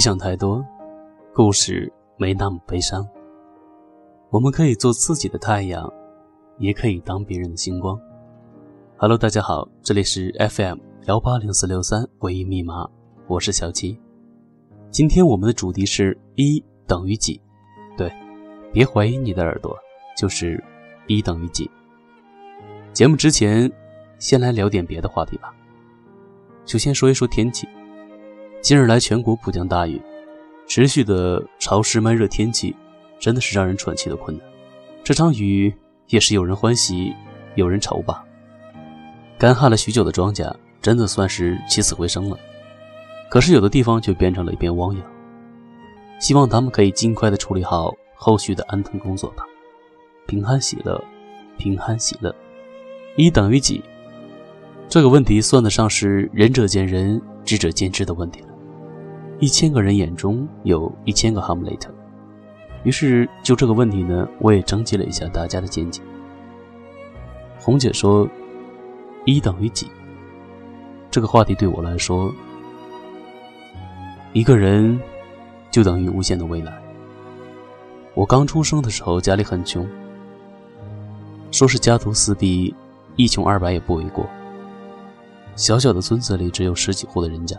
别想太多，故事没那么悲伤。我们可以做自己的太阳，也可以当别人的星光。Hello，大家好，这里是 FM 幺八零四六三回忆密码，我是小七。今天我们的主题是一等于几？对，别怀疑你的耳朵，就是一等于几。节目之前，先来聊点别的话题吧。首先说一说天气。近日来，全国普降大雨，持续的潮湿闷热天气，真的是让人喘气的困难。这场雨也是有人欢喜，有人愁吧。干旱了许久的庄稼，真的算是起死回生了。可是有的地方却变成了一片汪洋。希望他们可以尽快的处理好后续的安顿工作吧。平安喜乐，平安喜乐。一等于几？这个问题算得上是仁者见仁，智者见智的问题了。一千个人眼中有一千个哈姆雷特，于是就这个问题呢，我也征集了一下大家的见解。红姐说：“一等于几？”这个话题对我来说，一个人就等于无限的未来。我刚出生的时候家里很穷，说是家徒四壁，一穷二白也不为过。小小的村子里只有十几户的人家。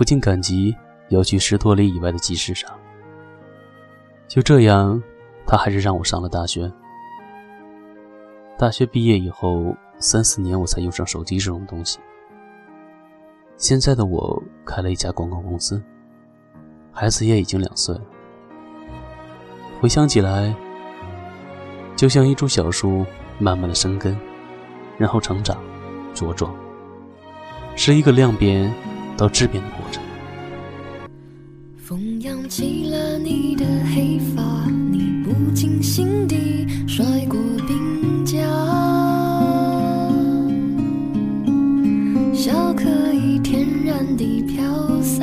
父亲赶集要去十多里以外的集市上，就这样，他还是让我上了大学。大学毕业以后三四年，我才用上手机这种东西。现在的我开了一家广告公司，孩子也已经两岁了。回想起来，就像一株小树，慢慢的生根，然后成长、茁壮，是一个量变。到质变的过程。风扬起了你的黑发，你不经心地甩过鬓角，笑可以天然地飘洒，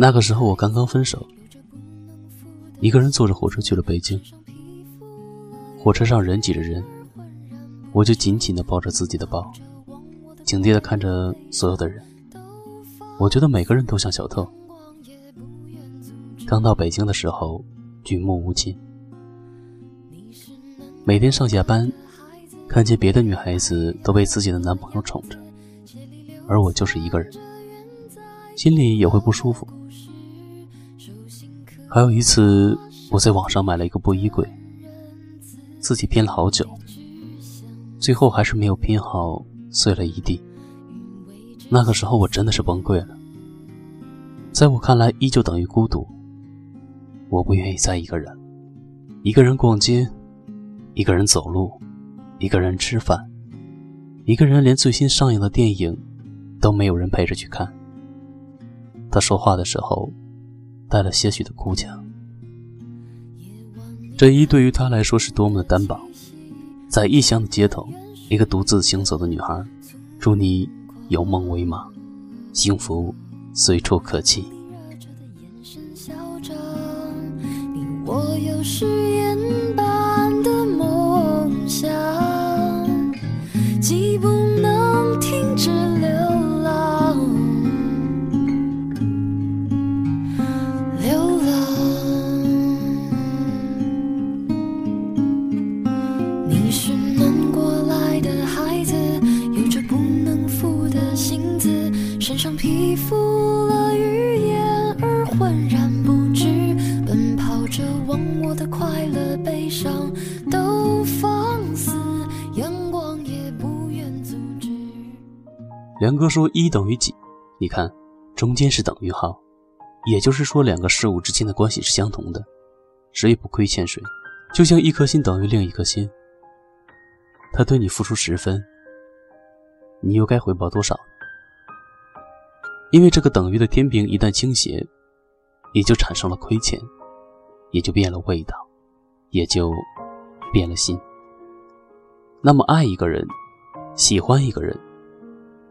那个时候我刚刚分手，一个人坐着火车去了北京。火车上人挤着人，我就紧紧地抱着自己的包，警惕地看着所有的人。我觉得每个人都像小偷。刚到北京的时候，举目无亲。每天上下班，看见别的女孩子都被自己的男朋友宠着。而我就是一个人，心里也会不舒服。还有一次，我在网上买了一个布衣柜，自己拼了好久，最后还是没有拼好，碎了一地。那个时候我真的是崩溃了。在我看来，依旧等于孤独。我不愿意再一个人，一个人逛街，一个人走路，一个人吃饭，一个人连最新上映的电影。都没有人陪着去看。他说话的时候，带了些许的哭腔。这一对于他来说是多么的单薄。在异乡的街头，一个独自行走的女孩，祝你有梦为马，幸福随处可期。梁哥说一等于几？你看，中间是等于号，也就是说两个事物之间的关系是相同的，谁也不亏欠谁。就像一颗心等于另一颗心，他对你付出十分，你又该回报多少？因为这个等于的天平一旦倾斜，也就产生了亏欠，也就变了味道，也就变了心。那么爱一个人，喜欢一个人，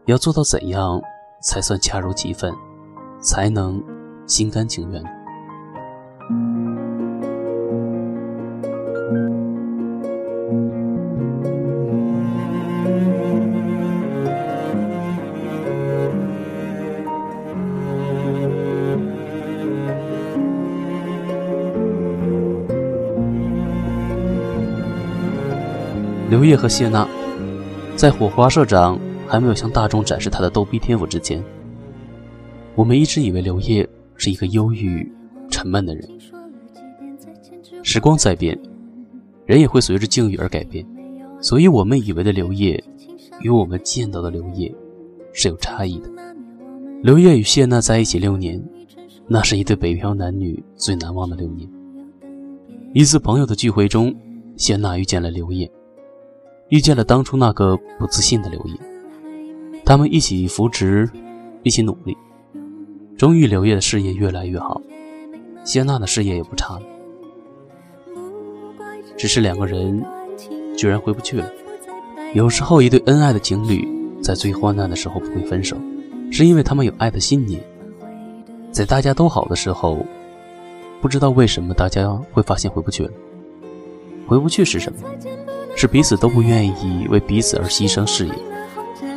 要做到怎样才算恰如其分，才能心甘情愿？刘烨和谢娜，在火花社长还没有向大众展示他的逗逼天赋之前，我们一直以为刘烨是一个忧郁、沉闷的人。时光在变，人也会随着境遇而改变，所以我们以为的刘烨，与我们见到的刘烨是有差异的。刘烨与谢娜在一起六年，那是一对北漂男女最难忘的六年。一次朋友的聚会中，谢娜遇见了刘烨。遇见了当初那个不自信的刘烨，他们一起扶持，一起努力，终于刘烨的事业越来越好，谢娜的事业也不差了。只是两个人居然回不去了。有时候，一对恩爱的情侣在最患难的时候不会分手，是因为他们有爱的信念。在大家都好的时候，不知道为什么大家会发现回不去了。回不去是什么？是彼此都不愿意为彼此而牺牲事业，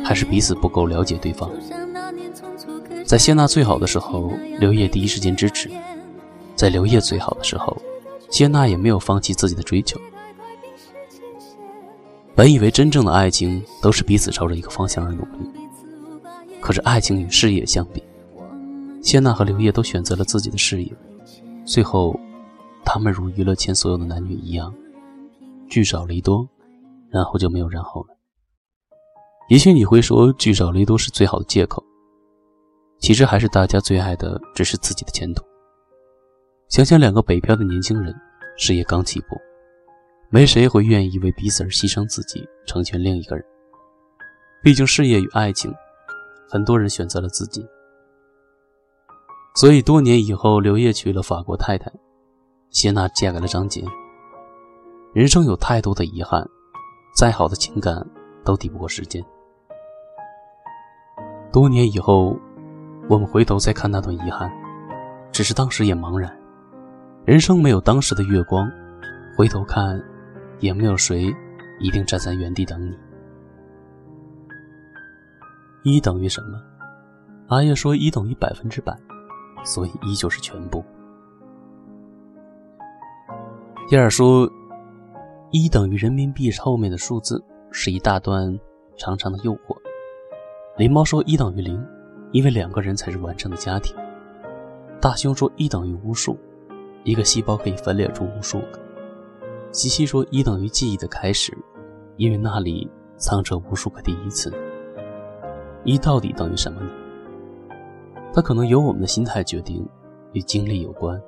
还是彼此不够了解对方？在谢娜最好的时候，刘烨第一时间支持；在刘烨最好的时候，谢娜也没有放弃自己的追求。本以为真正的爱情都是彼此朝着一个方向而努力，可是爱情与事业相比，谢娜和刘烨都选择了自己的事业。最后，他们如娱乐圈所有的男女一样。聚少离多，然后就没有然后了。也许你会说聚少离多是最好的借口，其实还是大家最爱的只是自己的前途。想想两个北漂的年轻人，事业刚起步，没谁会愿意为彼此而牺牲自己，成全另一个人。毕竟事业与爱情，很多人选择了自己。所以多年以后，刘烨娶了法国太太，谢娜嫁给了张杰。人生有太多的遗憾，再好的情感都抵不过时间。多年以后，我们回头再看那段遗憾，只是当时也茫然。人生没有当时的月光，回头看，也没有谁一定站在原地等你。一等于什么？阿叶说一等于百分之百，所以一就是全部。第二说。一等于人民币后面的数字是一大段长长的诱惑。狸猫说一等于零，因为两个人才是完整的家庭。大熊说一等于无数，一个细胞可以分裂出无数个。西西说一等于记忆的开始，因为那里藏着无数个第一次。一到底等于什么呢？它可能由我们的心态决定，与经历有关，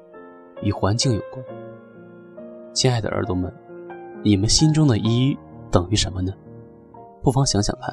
与环境有关。亲爱的耳朵们。你们心中的一等于什么呢？不妨想想看。